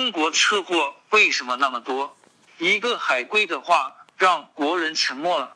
中国车祸为什么那么多？一个海归的话让国人沉默了。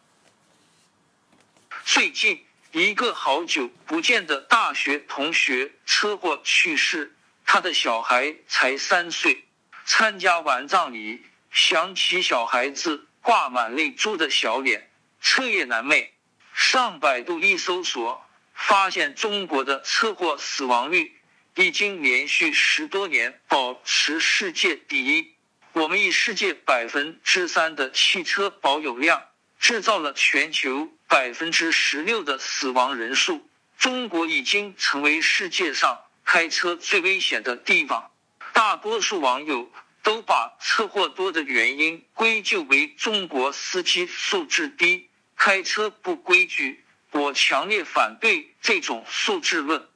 最近，一个好久不见的大学同学车祸去世，他的小孩才三岁。参加完葬礼，想起小孩子挂满泪珠的小脸，彻夜难寐。上百度一搜索，发现中国的车祸死亡率已经连续十多年保持世界第一。我们以世界百分之三的汽车保有量，制造了全球百分之十六的死亡人数。中国已经成为世界上开车最危险的地方。大多数网友都把车祸多的原因归咎为中国司机素质低、开车不规矩。我强烈反对这种素质论。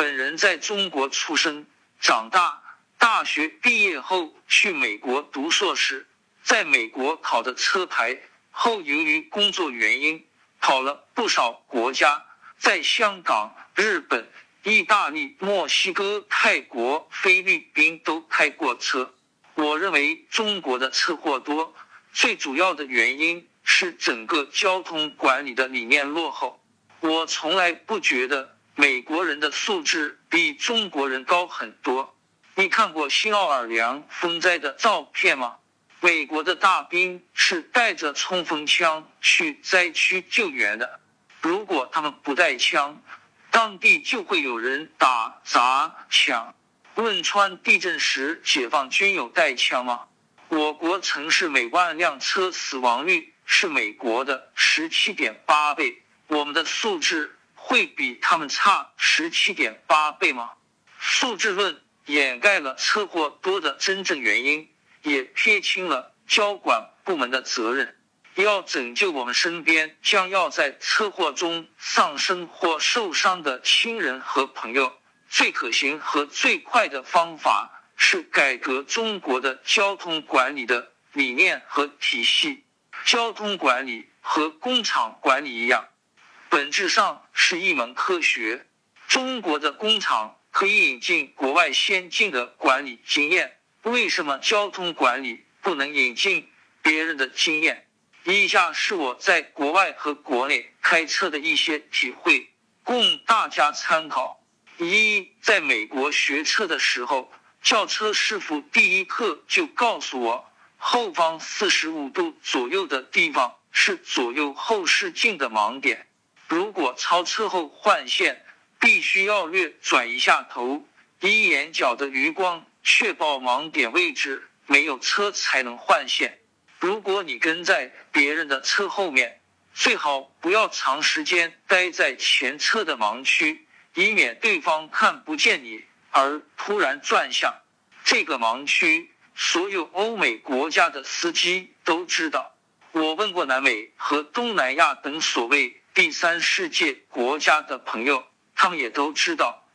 本人在中国出生、长大，大学毕业后去美国读硕士，在美国考的车牌后，由于工作原因跑了不少国家，在香港、日本。意大利、墨西哥、泰国、菲律宾都开过车。我认为中国的车祸多，最主要的原因是整个交通管理的理念落后。我从来不觉得美国人的素质比中国人高很多。你看过新奥尔良风灾的照片吗？美国的大兵是带着冲锋枪去灾区救援的。如果他们不带枪，当地就会有人打砸抢。汶川地震时，解放军有带枪吗？我国城市每万辆车死亡率是美国的十七点八倍，我们的素质会比他们差十七点八倍吗？素质论掩盖了车祸多的真正原因，也撇清了交管部门的责任。要拯救我们身边将要在车祸中丧生或受伤的亲人和朋友，最可行和最快的方法是改革中国的交通管理的理念和体系。交通管理和工厂管理一样，本质上是一门科学。中国的工厂可以引进国外先进的管理经验，为什么交通管理不能引进别人的经验？以下是我在国外和国内开车的一些体会，供大家参考。一，在美国学车的时候，轿车师傅第一课就告诉我，后方四十五度左右的地方是左右后视镜的盲点。如果超车后换线，必须要略转一下头，以眼角的余光确保盲点位置没有车才能换线。如果你跟在别人的车后面，最好不要长时间待在前车的盲区，以免对方看不见你而突然转向。这个盲区，所有欧美国家的司机都知道。我问过南美和东南亚等所谓第三世界国家的朋友，他们也都知道，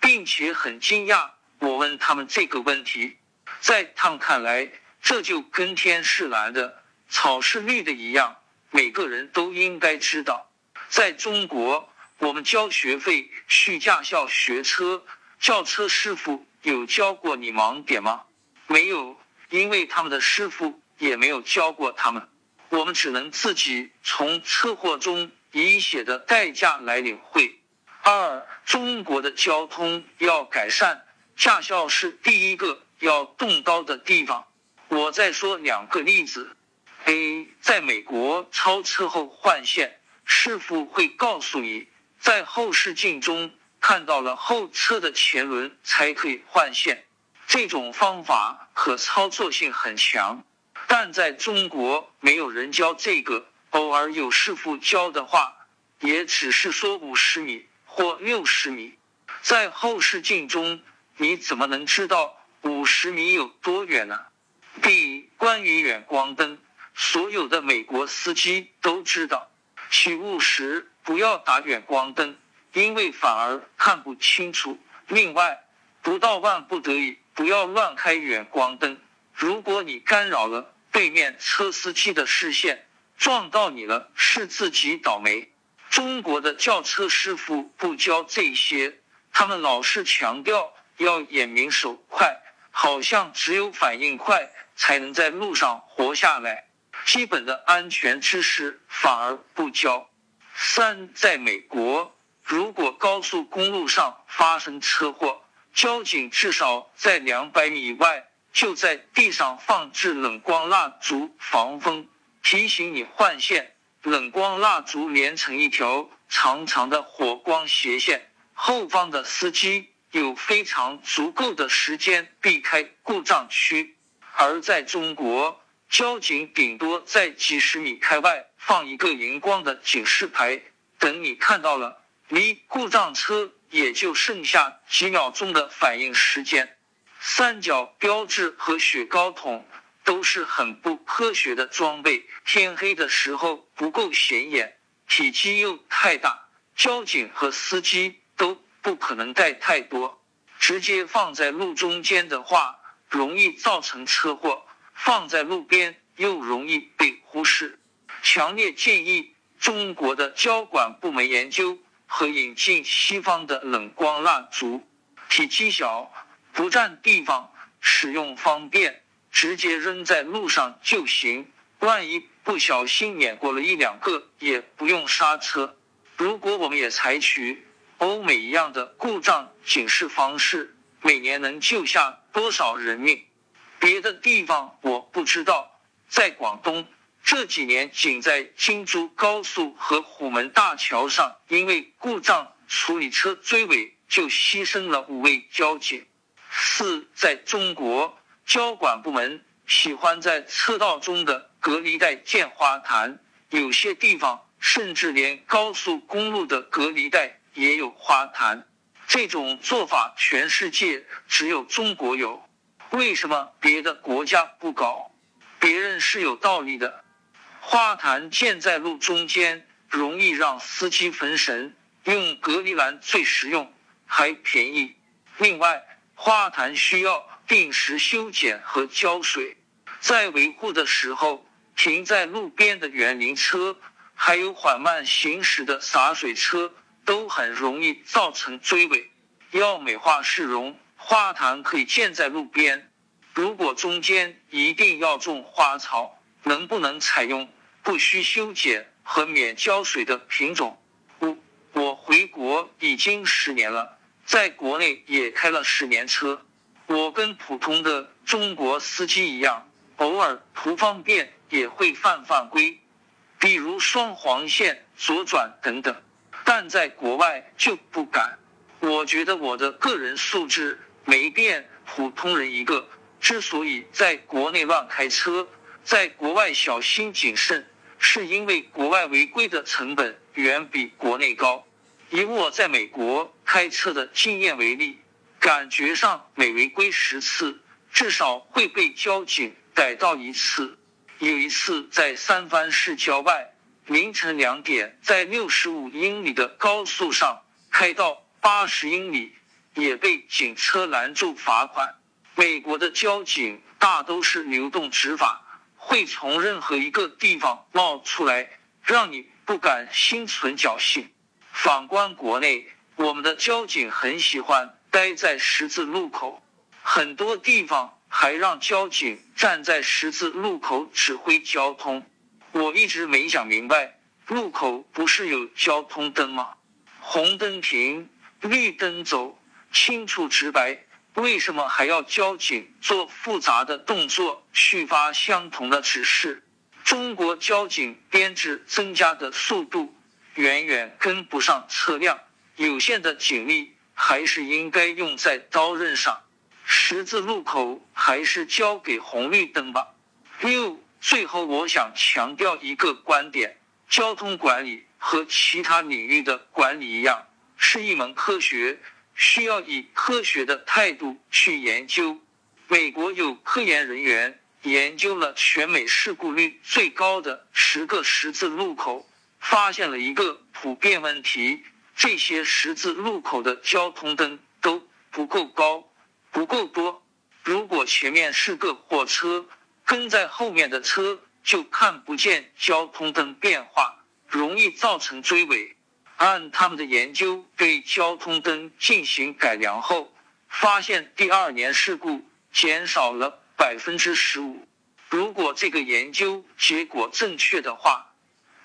并且很惊讶。我问他们这个问题，在他们看来。这就跟天是蓝的，草是绿的一样，每个人都应该知道。在中国，我们交学费去驾校学车，轿车师傅有教过你盲点吗？没有，因为他们的师傅也没有教过他们。我们只能自己从车祸中以血的代价来领会。二，中国的交通要改善，驾校是第一个要动刀的地方。我再说两个例子：A，在美国超车后换线，师傅会告诉你，在后视镜中看到了后车的前轮才可以换线。这种方法可操作性很强，但在中国没有人教这个，偶尔有师傅教的话，也只是说五十米或六十米。在后视镜中，你怎么能知道五十米有多远呢？B 关于远光灯，所有的美国司机都知道，起雾时不要打远光灯，因为反而看不清楚。另外，不到万不得已，不要乱开远光灯。如果你干扰了对面车司机的视线，撞到你了，是自己倒霉。中国的轿车师傅不教这些，他们老是强调要眼明手快。好像只有反应快才能在路上活下来，基本的安全知识反而不教。三，在美国，如果高速公路上发生车祸，交警至少在两百米外就在地上放置冷光蜡烛防风，提醒你换线。冷光蜡烛连成一条长长的火光斜线，后方的司机。有非常足够的时间避开故障区，而在中国，交警顶多在几十米开外放一个荧光的警示牌，等你看到了，离故障车也就剩下几秒钟的反应时间。三角标志和雪糕筒都是很不科学的装备，天黑的时候不够显眼，体积又太大，交警和司机都。不可能带太多，直接放在路中间的话，容易造成车祸；放在路边又容易被忽视。强烈建议中国的交管部门研究和引进西方的冷光蜡烛，体积小，不占地方，使用方便，直接扔在路上就行。万一不小心碾过了一两个，也不用刹车。如果我们也采取。欧美一样的故障警示方式，每年能救下多少人命？别的地方我不知道。在广东这几年，仅在京珠高速和虎门大桥上，因为故障处理车追尾，就牺牲了五位交警。四，在中国，交管部门喜欢在车道中的隔离带建花坛，有些地方甚至连高速公路的隔离带。也有花坛，这种做法全世界只有中国有，为什么别的国家不搞？别人是有道理的。花坛建在路中间，容易让司机分神，用隔离栏最实用，还便宜。另外，花坛需要定时修剪和浇水，在维护的时候，停在路边的园林车，还有缓慢行驶的洒水车。都很容易造成追尾。要美化市容，花坛可以建在路边。如果中间一定要种花草，能不能采用不需修剪和免浇水的品种？我我回国已经十年了，在国内也开了十年车。我跟普通的中国司机一样，偶尔图方便也会犯犯规，比如双黄线左转等等。但在国外就不敢。我觉得我的个人素质没变，普通人一个。之所以在国内乱开车，在国外小心谨慎，是因为国外违规的成本远比国内高。以我在美国开车的经验为例，感觉上每违规十次，至少会被交警逮到一次。有一次在三藩市郊外。凌晨两点，在六十五英里的高速上开到八十英里，也被警车拦住罚款。美国的交警大都是流动执法，会从任何一个地方冒出来，让你不敢心存侥幸。反观国内，我们的交警很喜欢待在十字路口，很多地方还让交警站在十字路口指挥交通。我一直没想明白，路口不是有交通灯吗？红灯停，绿灯走，清楚直白，为什么还要交警做复杂的动作去发相同的指示？中国交警编制增加的速度远远跟不上车辆，有限的警力还是应该用在刀刃上。十字路口还是交给红绿灯吧。六。最后，我想强调一个观点：交通管理和其他领域的管理一样，是一门科学，需要以科学的态度去研究。美国有科研人员研究了全美事故率最高的十个十字路口，发现了一个普遍问题：这些十字路口的交通灯都不够高，不够多。如果前面是个货车，跟在后面的车就看不见交通灯变化，容易造成追尾。按他们的研究，对交通灯进行改良后，发现第二年事故减少了百分之十五。如果这个研究结果正确的话，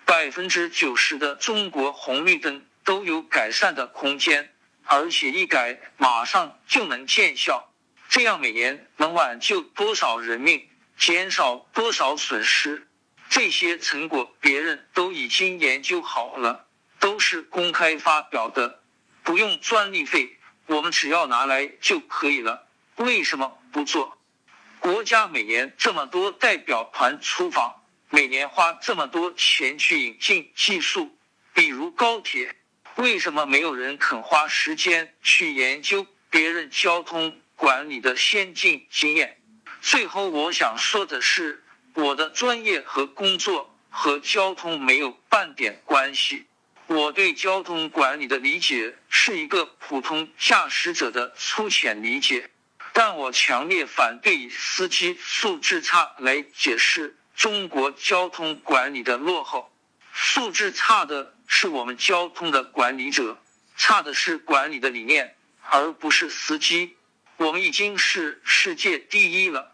百分之九十的中国红绿灯都有改善的空间，而且一改马上就能见效。这样每年能挽救多少人命，减少多少损失？这些成果别人都已经研究好了，都是公开发表的，不用专利费，我们只要拿来就可以了。为什么不做？国家每年这么多代表团出访，每年花这么多钱去引进技术，比如高铁，为什么没有人肯花时间去研究别人交通管理的先进经验？最后，我想说的是。我的专业和工作和交通没有半点关系。我对交通管理的理解是一个普通驾驶者的粗浅理解，但我强烈反对以司机素质差来解释中国交通管理的落后。素质差的是我们交通的管理者，差的是管理的理念，而不是司机。我们已经是世界第一了。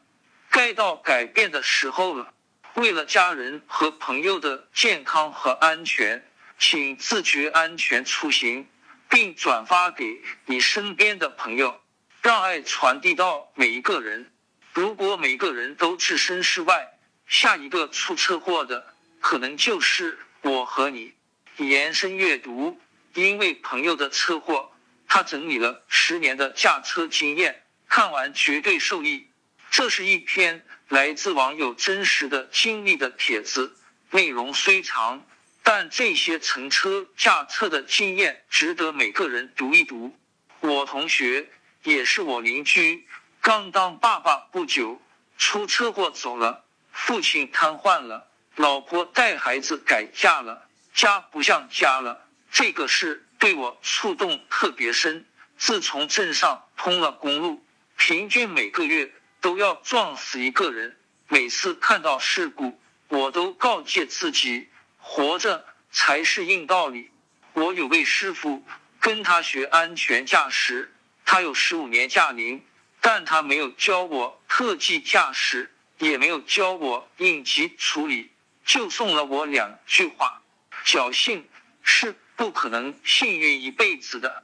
该到改变的时候了。为了家人和朋友的健康和安全，请自觉安全出行，并转发给你身边的朋友，让爱传递到每一个人。如果每个人都置身事外，下一个出车祸的可能就是我和你。延伸阅读，因为朋友的车祸，他整理了十年的驾车经验，看完绝对受益。这是一篇来自网友真实的经历的帖子，内容虽长，但这些乘车驾车的经验值得每个人读一读。我同学也是我邻居，刚当爸爸不久，出车祸走了，父亲瘫痪了，老婆带孩子改嫁了，家不像家了。这个事对我触动特别深。自从镇上通了公路，平均每个月。都要撞死一个人。每次看到事故，我都告诫自己，活着才是硬道理。我有位师傅，跟他学安全驾驶，他有十五年驾龄，但他没有教我特技驾驶，也没有教我应急处理，就送了我两句话：侥幸是不可能幸运一辈子的。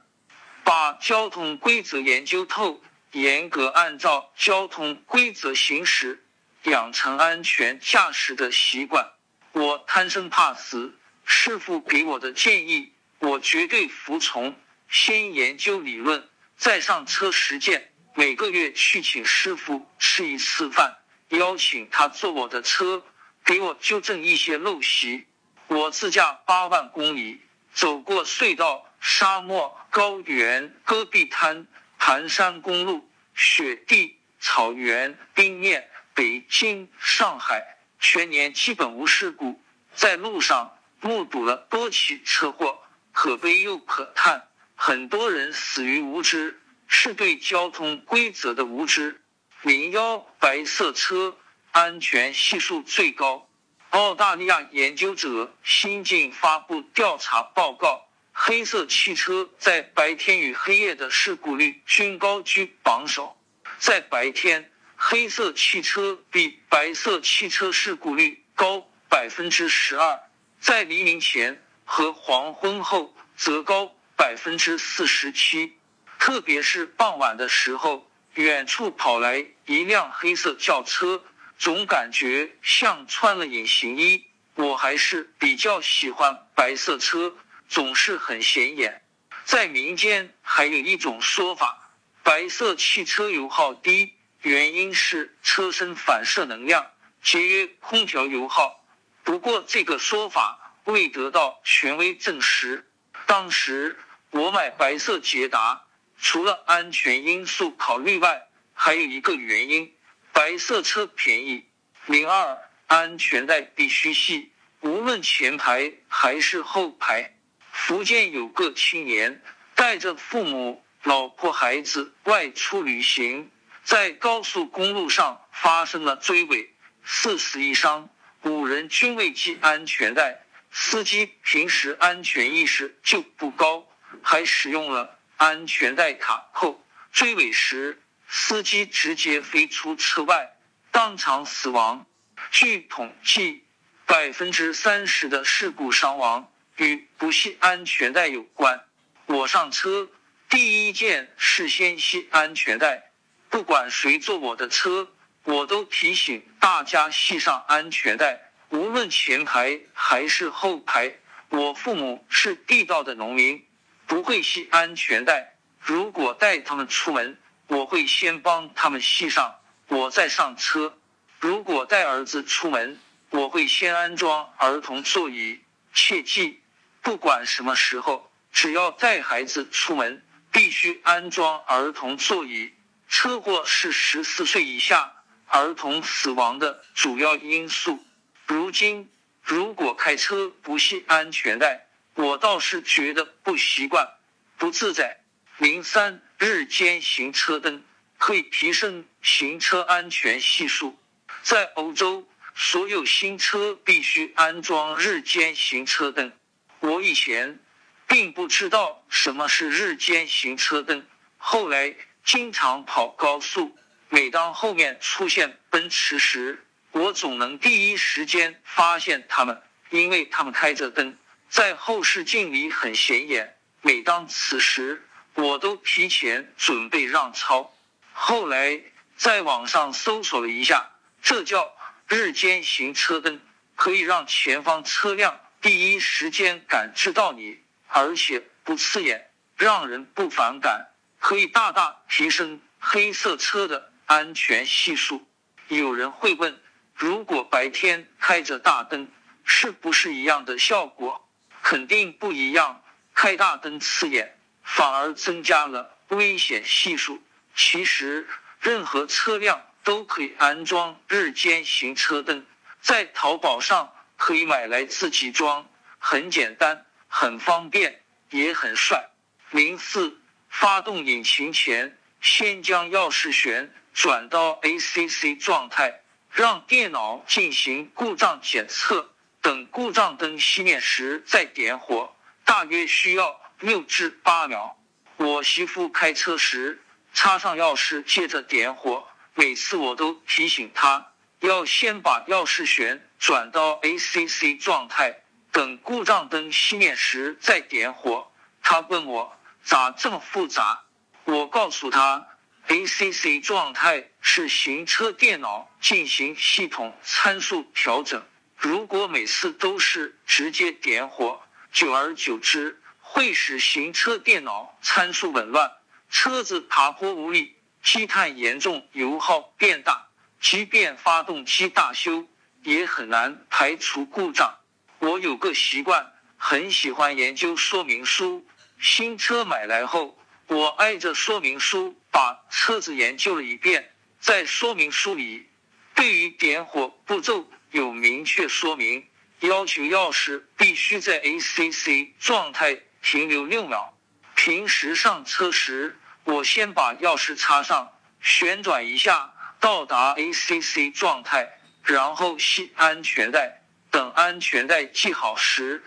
把交通规则研究透。严格按照交通规则行驶，养成安全驾驶的习惯。我贪生怕死，师傅给我的建议，我绝对服从。先研究理论，再上车实践。每个月去请师傅吃一次饭，邀请他坐我的车，给我纠正一些陋习。我自驾八万公里，走过隧道、沙漠、高原、戈壁滩。盘山公路、雪地、草原、冰面，北京、上海全年基本无事故。在路上目睹了多起车祸，可悲又可叹。很多人死于无知，是对交通规则的无知。零幺白色车安全系数最高。澳大利亚研究者新近发布调查报告。黑色汽车在白天与黑夜的事故率均高居榜首。在白天，黑色汽车比白色汽车事故率高百分之十二；在黎明前和黄昏后则高百分之四十七。特别是傍晚的时候，远处跑来一辆黑色轿车，总感觉像穿了隐形衣。我还是比较喜欢白色车。总是很显眼，在民间还有一种说法，白色汽车油耗低，原因是车身反射能量，节约空调油耗。不过这个说法未得到权威证实。当时我买白色捷达，除了安全因素考虑外，还有一个原因，白色车便宜。零二，安全带必须系，无论前排还是后排。福建有个青年带着父母、老婆、孩子外出旅行，在高速公路上发生了追尾，四死一伤，五人均未系安全带。司机平时安全意识就不高，还使用了安全带卡扣，追尾时司机直接飞出车外，当场死亡。据统计，百分之三十的事故伤亡与不系安全带有关。我上车第一件事先系安全带，不管谁坐我的车，我都提醒大家系上安全带，无论前排还是后排。我父母是地道的农民，不会系安全带。如果带他们出门，我会先帮他们系上，我再上车。如果带儿子出门，我会先安装儿童座椅。切记，不管什么时候，只要带孩子出门，必须安装儿童座椅。车祸是十四岁以下儿童死亡的主要因素。如今。如果开车不系安全带，我倒是觉得不习惯、不自在。零三日间行车灯可以提升行车安全系数。在欧洲，所有新车必须安装日间行车灯。我以前并不知道什么是日间行车灯，后来经常跑高速，每当后面出现奔驰时，我总能第一时间发现他们，因为他们开着灯，在后视镜里很显眼。每当此时，我都提前准备让超。后来在网上搜索了一下，这叫日间行车灯，可以让前方车辆第一时间感知到你，而且不刺眼，让人不反感，可以大大提升黑色车的安全系数。有人会问。如果白天开着大灯，是不是一样的效果？肯定不一样。开大灯刺眼，反而增加了危险系数。其实，任何车辆都可以安装日间行车灯，在淘宝上可以买来自己装，很简单，很方便，也很帅。零四，发动引擎前，先将钥匙旋转到 ACC 状态。让电脑进行故障检测，等故障灯熄灭时再点火，大约需要六至八秒。我媳妇开车时插上钥匙，接着点火。每次我都提醒她要先把钥匙旋转到 ACC 状态，等故障灯熄灭时再点火。她问我咋这么复杂？我告诉她。ACC 状态是行车电脑进行系统参数调整。如果每次都是直接点火，久而久之会使行车电脑参数紊乱，车子爬坡无力，积碳严重，油耗变大。即便发动机大修，也很难排除故障。我有个习惯，很喜欢研究说明书。新车买来后。我挨着说明书把车子研究了一遍，在说明书里，对于点火步骤有明确说明，要求钥匙必须在 ACC 状态停留六秒。平时上车时，我先把钥匙插上，旋转一下到达 ACC 状态，然后系安全带。等安全带系好时，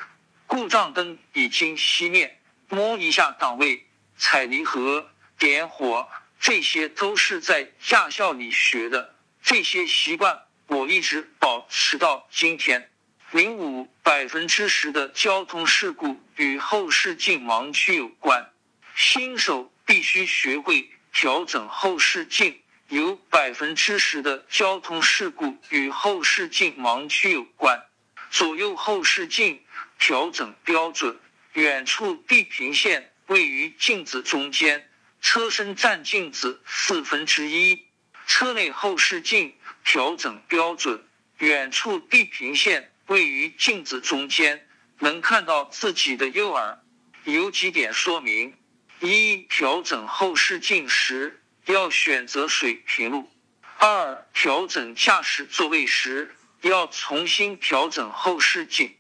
故障灯已经熄灭，摸一下档位。踩离合、点火，这些都是在驾校里学的。这些习惯我一直保持到今天。零五百分之十的交通事故与后视镜盲区有关，新手必须学会调整后视镜。有百分之十的交通事故与后视镜盲区有关。左右后视镜调整标准，远处地平线。位于镜子中间，车身占镜子四分之一。车内后视镜调整标准，远处地平线位于镜子中间，能看到自己的右耳。有几点说明：一、调整后视镜时要选择水平路；二、调整驾驶座位时要重新调整后视镜；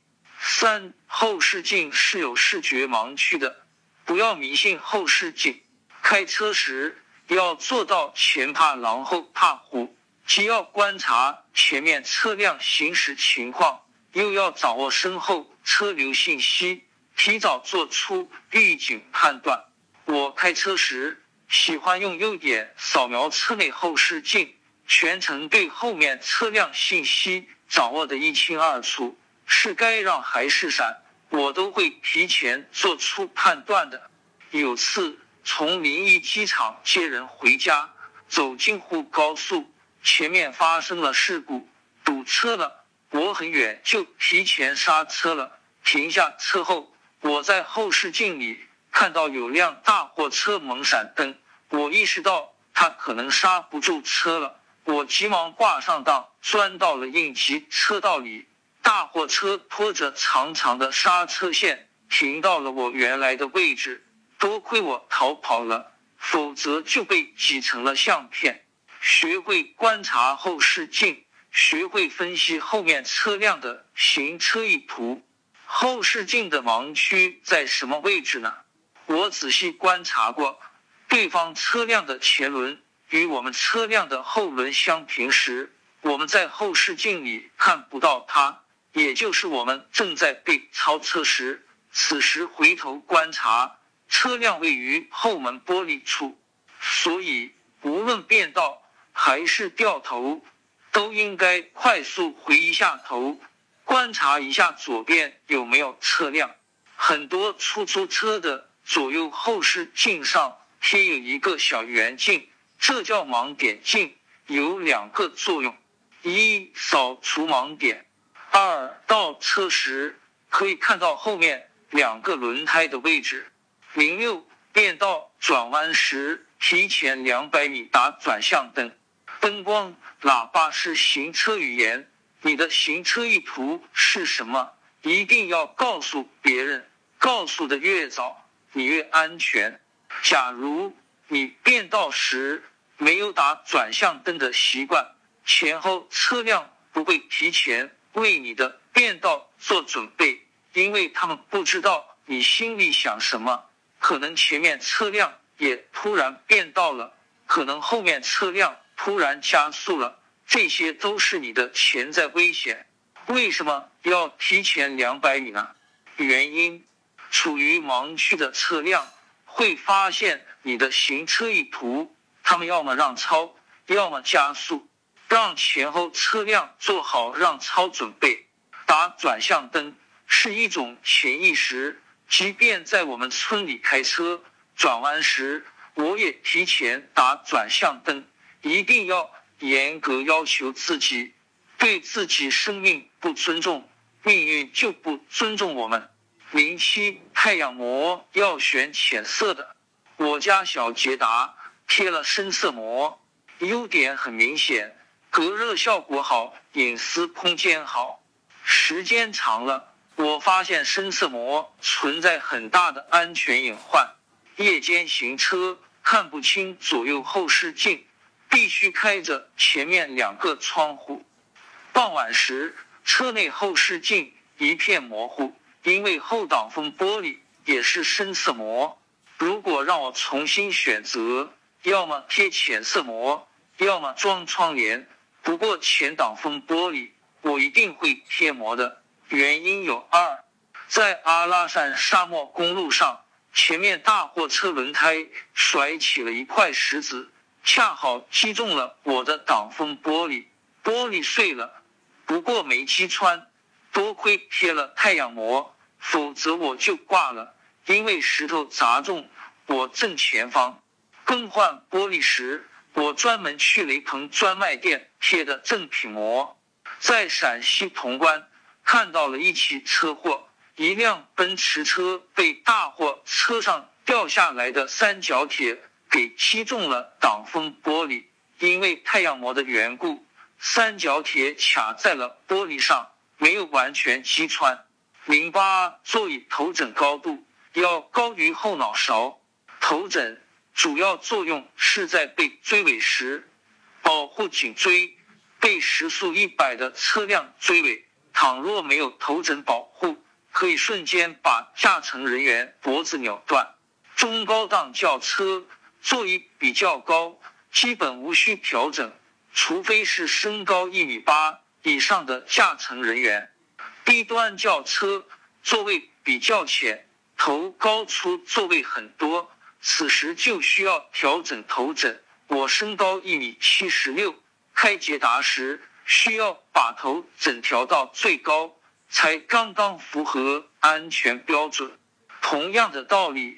三、后视镜是有视觉盲区的。不要迷信后视镜，开车时要做到前怕狼后怕虎，既要观察前面车辆行驶情况，又要掌握身后车流信息，提早做出预警判断。我开车时喜欢用右点扫描车内后视镜，全程对后面车辆信息掌握的一清二楚，是该让还是闪，我都会提前做出判断的。有次从临沂机场接人回家，走京沪高速，前面发生了事故，堵车了，我很远就提前刹车了，停下车后，我在后视镜里。看到有辆大货车猛闪灯，我意识到他可能刹不住车了，我急忙挂上档，钻到了应急车道里。大货车拖着长长的刹车线，停到了我原来的位置。多亏我逃跑了，否则就被挤成了相片。学会观察后视镜，学会分析后面车辆的行车意图。后视镜的盲区在什么位置呢？我仔细观察过，对方车辆的前轮与我们车辆的后轮相平时，我们在后视镜里看不到它，也就是我们正在被超车时。此时回头观察，车辆位于后门玻璃处，所以无论变道还是掉头，都应该快速回一下头，观察一下左边有没有车辆。很多出租车的。左右后视镜上贴有一个小圆镜，这叫盲点镜，有两个作用：一扫除盲点；二倒车时可以看到后面两个轮胎的位置。零六变道转弯时提前两百米打转向灯。灯光、喇叭是行车语言，你的行车意图是什么？一定要告诉别人，告诉的越早。你越安全。假如你变道时没有打转向灯的习惯，前后车辆不会提前为你的变道做准备，因为他们不知道你心里想什么。可能前面车辆也突然变道了，可能后面车辆突然加速了，这些都是你的潜在危险。为什么要提前两百米呢？原因。处于盲区的车辆会发现你的行车意图，他们要么让超，要么加速，让前后车辆做好让超准备。打转向灯是一种潜意识，即便在我们村里开车转弯时，我也提前打转向灯，一定要严格要求自己，对自己生命不尊重，命运就不尊重我们。零七太阳膜要选浅色的，我家小捷达贴了深色膜，优点很明显，隔热效果好，隐私空间好。时间长了，我发现深色膜存在很大的安全隐患。夜间行车看不清左右后视镜，必须开着前面两个窗户。傍晚时，车内后视镜一片模糊。因为后挡风玻璃也是深色膜，如果让我重新选择，要么贴浅色膜，要么装窗帘。不过前挡风玻璃我一定会贴膜的，原因有二：在阿拉善沙漠公路上，前面大货车轮胎甩起了一块石子，恰好击中了我的挡风玻璃，玻璃碎了，不过没击穿。多亏贴了太阳膜，否则我就挂了。因为石头砸中我正前方。更换玻璃时，我专门去雷朋专卖店贴的正品膜。在陕西潼关看到了一起车祸，一辆奔驰车被大货车上掉下来的三角铁给击中了挡风玻璃，因为太阳膜的缘故，三角铁卡在了玻璃上。没有完全击穿。零八座椅头枕高度要高于后脑勺。头枕主要作用是在被追尾时保护颈椎。被时速一百的车辆追尾，倘若没有头枕保护，可以瞬间把驾乘人员脖子扭断。中高档轿车座椅比较高，基本无需调整，除非是身高一米八。以上的驾乘人员，低端轿车座位比较浅，头高出座位很多，此时就需要调整头枕。我身高一米七十六，开捷达时需要把头枕调到最高，才刚刚符合安全标准。同样的道理，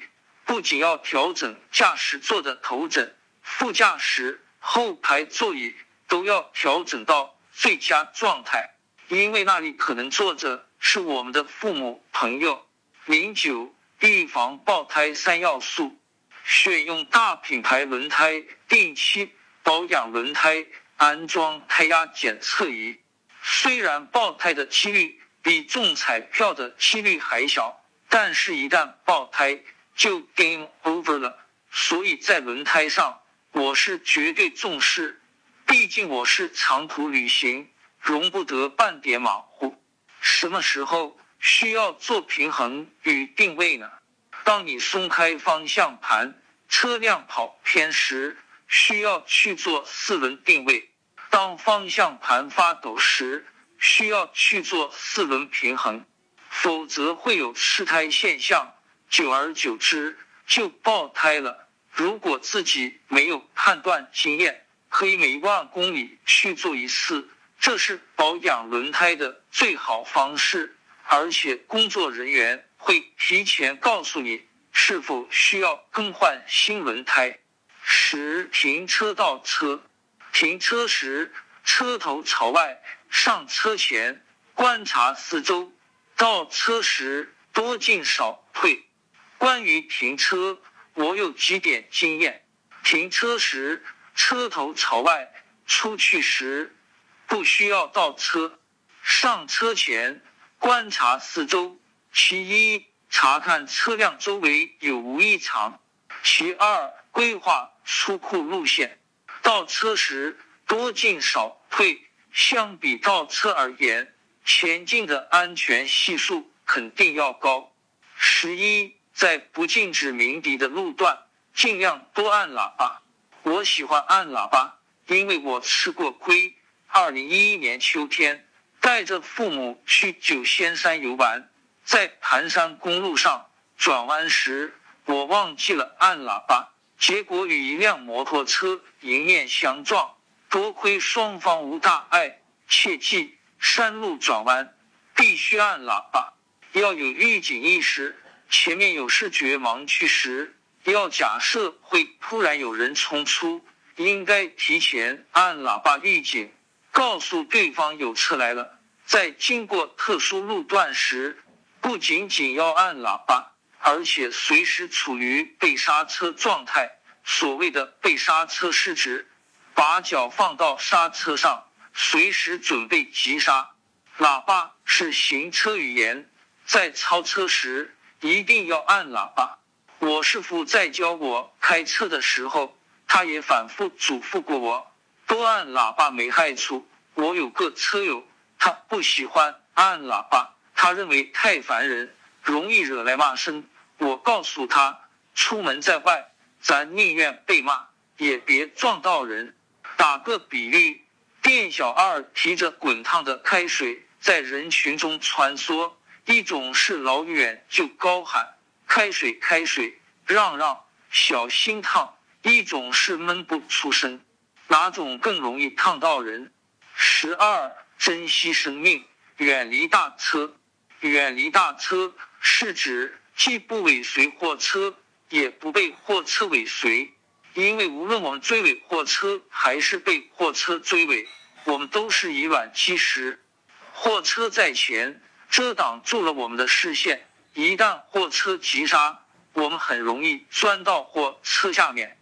不仅要调整驾驶座的头枕，副驾驶、后排座椅都要调整到最佳状态，因为那里可能坐着是我们的父母、朋友。零九，预防爆胎三要素。选用大品牌轮胎，定期保养轮胎，安装胎压检测仪。虽然爆胎的几率比中彩票的几率还小，但是，一旦爆胎就 game over 了。所以在轮胎上，我是绝对重视。毕竟我是长途旅行，容不得半点马虎。什么时候需要做平衡与定位呢？当你松开方向盘，车辆跑偏时，需要去做四轮定位；当方向盘发抖时，需要去做四轮平衡，否则会有失胎现象，久而久之就爆胎了。如果自己没有判断经验，可以每万公里去做一次，这是保养轮胎的最好方式，而且工作人员。会提前告诉你是否需要更换新轮胎。十、停车倒车。停车时，车头朝外，上车前观察四周。倒车时，多进少退。关于停车，我有几点经验：停车时，车头朝外，出去时不需要倒车。上车前观察四周。其一，查看车辆周围有无异常；其二，规划出库路线。倒车时多进少退，相比倒车而言，前进的安全系数肯定要高。十一，在不禁止鸣笛的路段，尽量多按喇叭。我喜欢按喇叭，因为我吃过亏。二零一一年秋天，带着父母去九仙山游玩。在盘山公路上转弯时，我忘记了按喇叭，结果与一辆摩托车迎面相撞。多亏双方无大碍，切记山路转弯必须按喇叭，要有预警意识。前面有视觉盲区时，要假设会突然有人冲出，应该提前按喇叭预警，告诉对方有车来了。在经过特殊路段时，不仅仅要按喇叭，而且随时处于被刹车状态。所谓的被刹车是指把脚放到刹车上，随时准备急刹。喇叭是行车语言，在超车时一定要按喇叭。我师傅在教我开车的时候，他也反复嘱咐过我，多按喇叭没害处。我有个车友，他不喜欢按喇叭。他认为太烦人，容易惹来骂声。我告诉他，出门在外，咱宁愿被骂，也别撞到人。打个比喻，店小二提着滚烫的开水在人群中穿梭，一种是老远就高喊“开水，开水，让让，小心烫”；一种是闷不出声。哪种更容易烫到人？十二，珍惜生命，远离大车。远离大车是指既不尾随货车，也不被货车尾随。因为无论我们追尾货车还是被货车追尾，我们都是以卵击石。货车在前，遮挡住了我们的视线。一旦货车急刹，我们很容易钻到货车下面。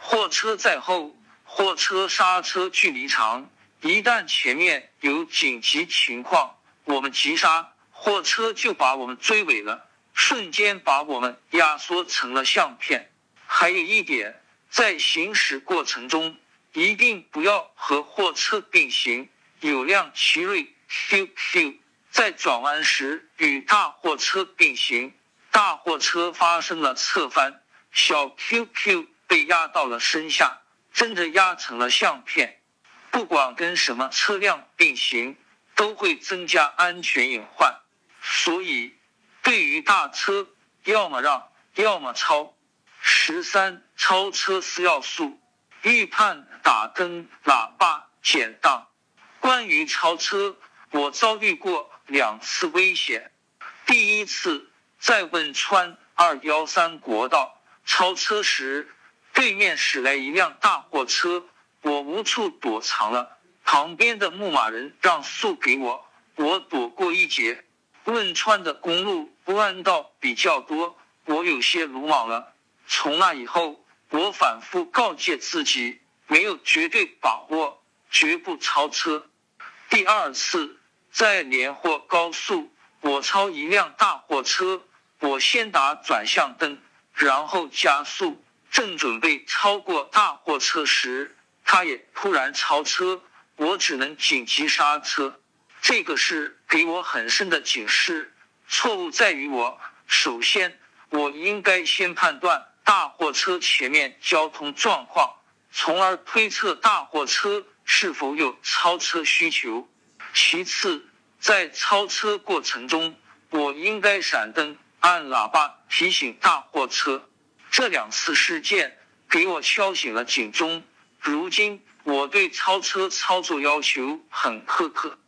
货车在后，货车刹车距离长，一旦前面有紧急情况，我们急刹。货车就把我们追尾了，瞬间把我们压缩成了相片。还有一点，在行驶过程中一定不要和货车并行。有辆奇瑞 QQ 在转弯时与大货车并行，大货车发生了侧翻，小 QQ 被压到了身下，真的压成了相片。不管跟什么车辆并行，都会增加安全隐患。所以，对于大车，要么让，要么超。十三、超车四要素：预判、打灯、喇叭、减档。关于超车，我遭遇过两次危险。第一次在汶川二幺三国道超车时，对面驶来一辆大货车，我无处躲藏了。旁边的牧马人让速给我，我躲过一劫。汶川的公路弯道比较多，我有些鲁莽了。从那以后，我反复告诫自己，没有绝对把握，绝不超车。第二次在连霍高速，我超一辆大货车，我先打转向灯，然后加速，正准备超过大货车时，他也突然超车，我只能紧急刹车。这个是给我很深的警示。错误在于我，首先我应该先判断大货车前面交通状况，从而推测大货车。是否有超车需求？其次，在超车过程中，我应该闪灯、按喇叭提醒大货车。这两次事件给我敲醒了警钟。如今，我对超车操作要求很苛刻。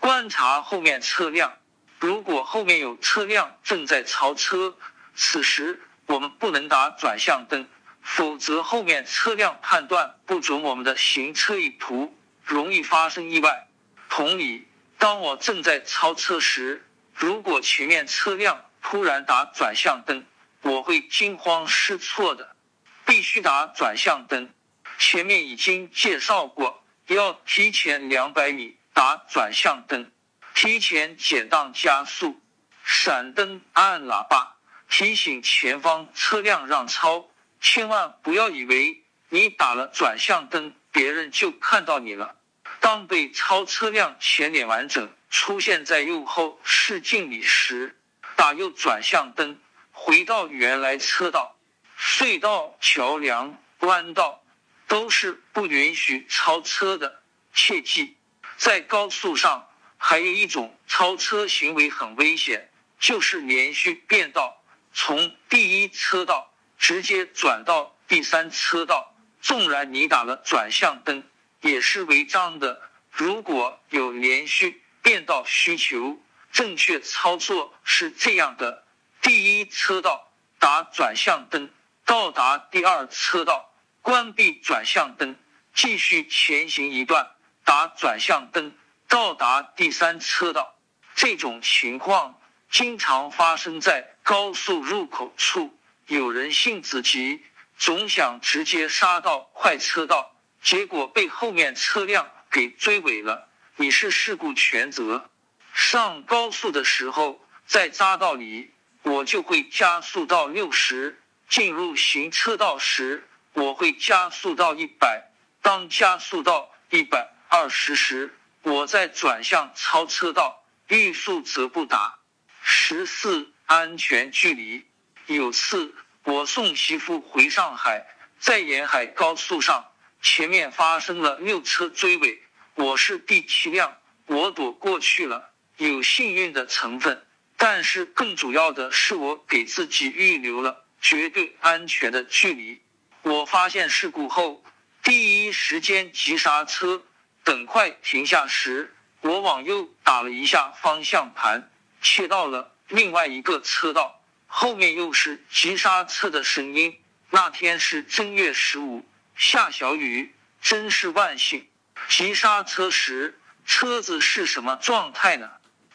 观察后面车辆，如果后面有车辆正在超车，此时我们不能打转向灯。否则，后面车辆判断不准我们的行车意图，容易发生意外。同理，当我正在超车时，如果前面车辆突然打转向灯，我会惊慌失措的。必须打转向灯。前面已经介绍过，要提前两百米打转向灯，提前减档加速，闪灯按喇叭提醒前方车辆让超。千万不要以为你打了转向灯，别人就看到你了。当被超车辆前脸完整出现在右后视镜里时，打右转向灯，回到原来车道。隧道、桥梁、弯道都是不允许超车的。切记，在高速上还有一种超车行为很危险，就是连续变道，从第一车道。直接转到第三车道，纵然你打了转向灯，也是违章的。如果有连续变道需求，正确操作是这样的：第一车道打转向灯，到达第二车道关闭转向灯，继续前行一段，打转向灯，到达第三车道。这种情况经常发生在高速入口处。有人性子急，总想直接杀到快车道，结果被后面车辆给追尾了，你是事故全责。上高速的时候，在匝道里，我就会加速到六十；进入行车道时，我会加速到一百。当加速到一百二十时，我再转向超车道，欲速则不达。十四，安全距离。有次我送媳妇回上海，在沿海高速上，前面发生了六车追尾，我是第七辆，我躲过去了，有幸运的成分，但是更主要的是我给自己预留了绝对安全的距离。我发现事故后，第一时间急刹车，等快停下时，我往右打了一下方向盘，切到了另外一个车道。后面又是急刹车的声音。那天是正月十五，下小雨，真是万幸。急刹车时，车子是什么状态呢？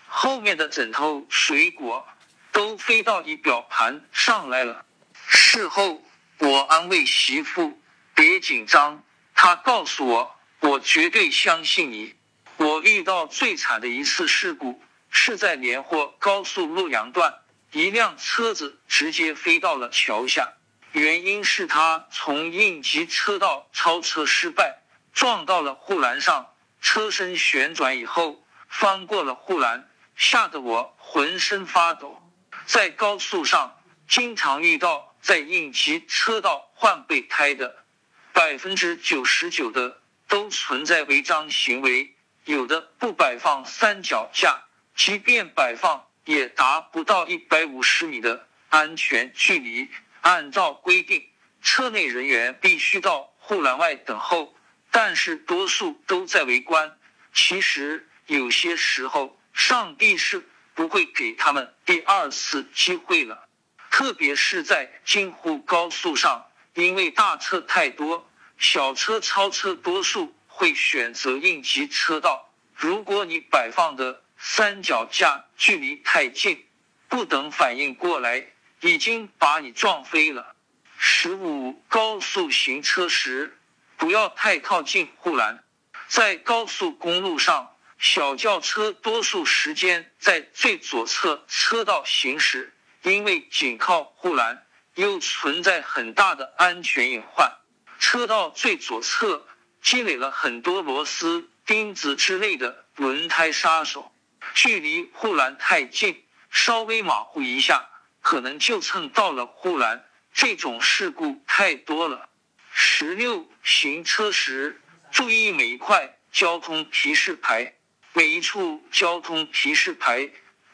后面的枕头、水果都飞到仪表盘上来了。事后，我安慰媳妇：“别紧张。”她告诉我：“我绝对相信你。”我遇到最惨的一次事故是在连霍高速洛阳段。一辆车子直接飞到了桥下，原因是他从应急车道超车失败，撞到了护栏上，车身旋转以后翻过了护栏，吓得我浑身发抖。在高速上经常遇到在应急车道换备胎的，百分之九十九的都存在违章行为，有的不摆放三脚架，即便摆放。也达不到一百五十米的安全距离。按照规定，车内人员必须到护栏外等候，但是多数都在围观。其实有些时候，上帝是不会给他们第二次机会了，特别是在京沪高速上，因为大车太多，小车超车，多数会选择应急车道。如果你摆放的三脚架距离太近，不等反应过来，已经把你撞飞了。十五，高速行车时不要太靠近护栏。在高速公路上，小轿车多数时间在最左侧车道行驶，因为紧靠护栏又存在很大的安全隐患。车道最左侧积累了很多螺丝、钉子之类的轮胎杀手，距离护栏太近，稍微马虎一下，可能就蹭到了护栏。这种事故太多了。十六，行车时。注意每一块交通提示牌，每一处交通提示牌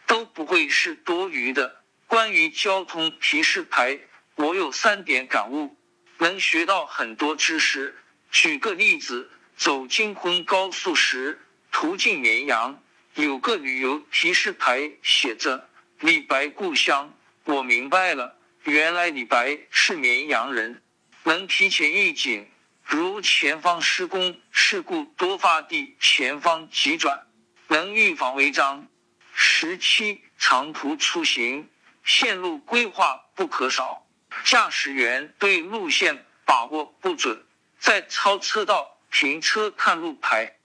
都不会是多余的。关于交通提示牌，我有三点感悟，能学到很多知识。举个例子，走京昆高速时，途经绵阳，有个旅游提示牌写着“李白故乡”，我明白了，原来李白是绵阳人，能提前预警。如前方施工事故多发地前方急转，能预防违章。十七，长途出行线路规划不可少，驾驶员对路线把握不准，在超车道停车看路牌，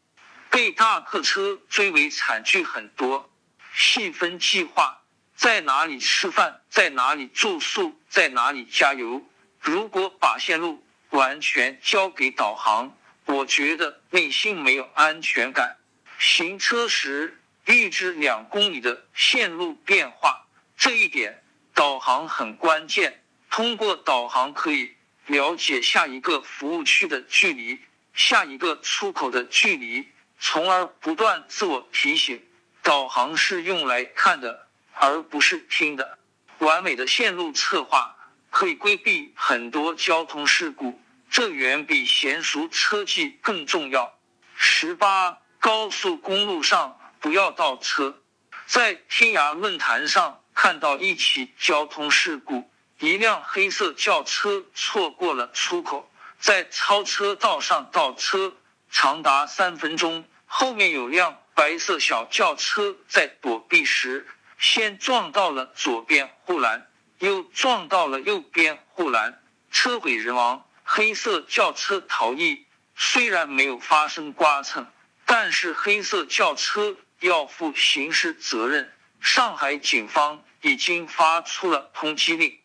被大客车追尾惨剧很多。细分计划，在哪里吃饭，在哪里住宿，在哪里加油。如果把线路。完全交给导航，我觉得内心没有安全感。行车时预知两公里的线路变化，这一点导航很关键。通过导航可以了解下一个服务区的距离、下一个出口的距离，从而不断自我提醒。导航是用来看的，而不是听的。完美的线路策划。可以规避很多交通事故，这远比娴熟车技更重要。十八，高速公路上不要倒车。在天涯论坛上看到一起交通事故，一辆黑色轿车错过了出口，在超车道上倒车长达三分钟，后面有辆白色小轿车在躲避时，先撞到了左边护栏。又撞到了右边护栏，车毁人亡。黑色轿车逃逸，虽然没有发生刮蹭，但是黑色轿车要负刑事责任。上海警方已经发出了通缉令，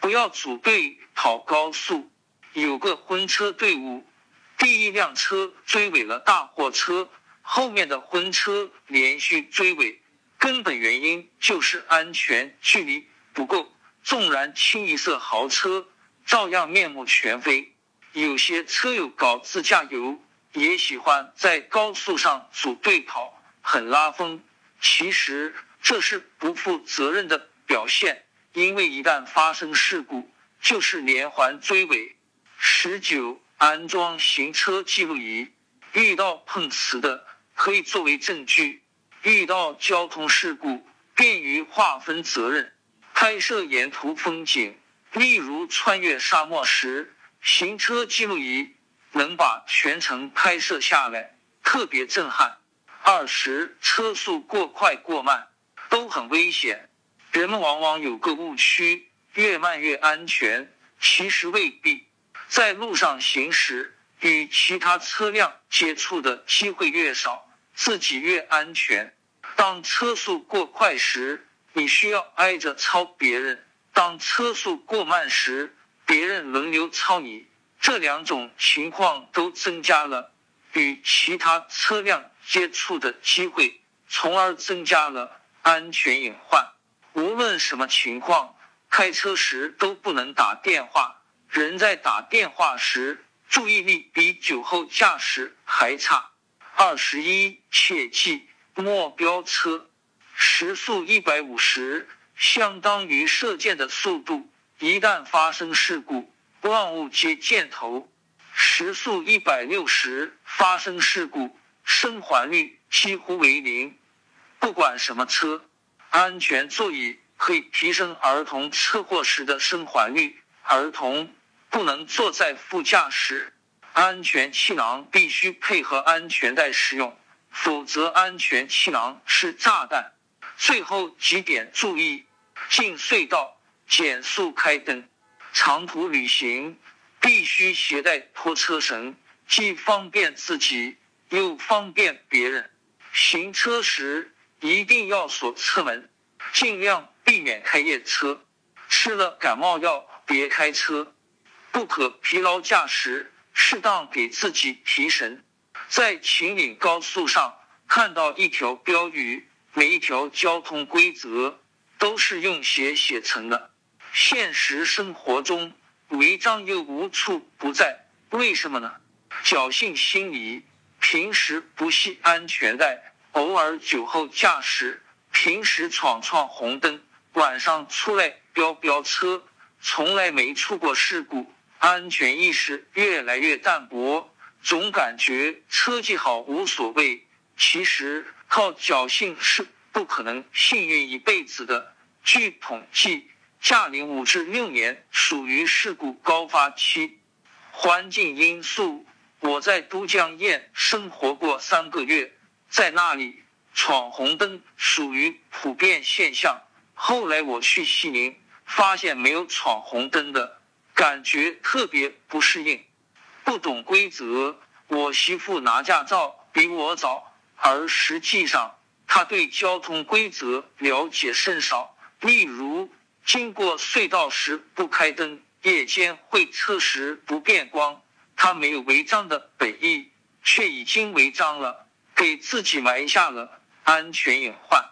不要组队跑高速。有个婚车队伍，第一辆车追尾了大货车，后面的婚车连续追尾，根本原因就是安全距离不够。纵然清一色豪车，照样面目全非。有些车友搞自驾游，也喜欢在高速上组队跑，很拉风。其实这是不负责任的表现，因为一旦发生事故，就是连环追尾。十九，安装行车记录仪，遇到碰瓷的可以作为证据，遇到交通事故便于划分责任。拍摄沿途风景，例如穿越沙漠时，行车记录仪能把全程拍摄下来，特别震撼。二十，车速过快过慢都很危险，人们往往有个误区，越慢越安全，其实未必。在路上行驶，与其他车辆接触的机会越少，自己越安全。当车速过快时，你需要挨着超别人，当车速过慢时，别人轮流超你，这两种情况都增加了与其他车辆接触的机会，从而增加了安全隐患。无论什么情况，开车时都不能打电话。人在打电话时，注意力比酒后驾驶还差。二十一，切记莫飙车。时速一百五十，相当于射箭的速度。一旦发生事故，万物皆箭头。时速一百六十，发生事故，生还率几乎为零。不管什么车，安全座椅可以提升儿童车祸时的生还率。儿童不能坐在副驾驶，安全气囊必须配合安全带使用，否则安全气囊是炸弹。最后几点注意：进隧道减速开灯，长途旅行。必须携带拖车绳，既方便自己又方便别人。行车时一定要锁车门，尽量避免开夜车。吃了感冒药别开车，不可疲劳驾驶，适当给自己提神。在秦岭高速上看到一条标语，每一条交通规则都是用写写成的。现实生活中。违章又无处不在，为什么呢？侥幸心理，平时不系安全带，偶尔酒后驾驶，平时闯闯红灯，晚上出来飙飙车，从来没出过事故，安全意识越来越淡薄，总感觉车技好无所谓。其实靠侥幸是不可能幸运一辈子的。据统计。驾龄五至六年属于事故高发期。环境因素，我在都江堰生活过三个月，在那里闯红灯属于普遍现象。后来我去西宁，发现没有闯红灯的，感觉特别不适应，不懂规则。我媳妇拿驾照比我早，而实际上她对交通规则了解甚少，例如。经过隧道时不开灯，夜间会测时不变光。他没有违章的本意，却已经违章了，给自己埋下了安全隐患。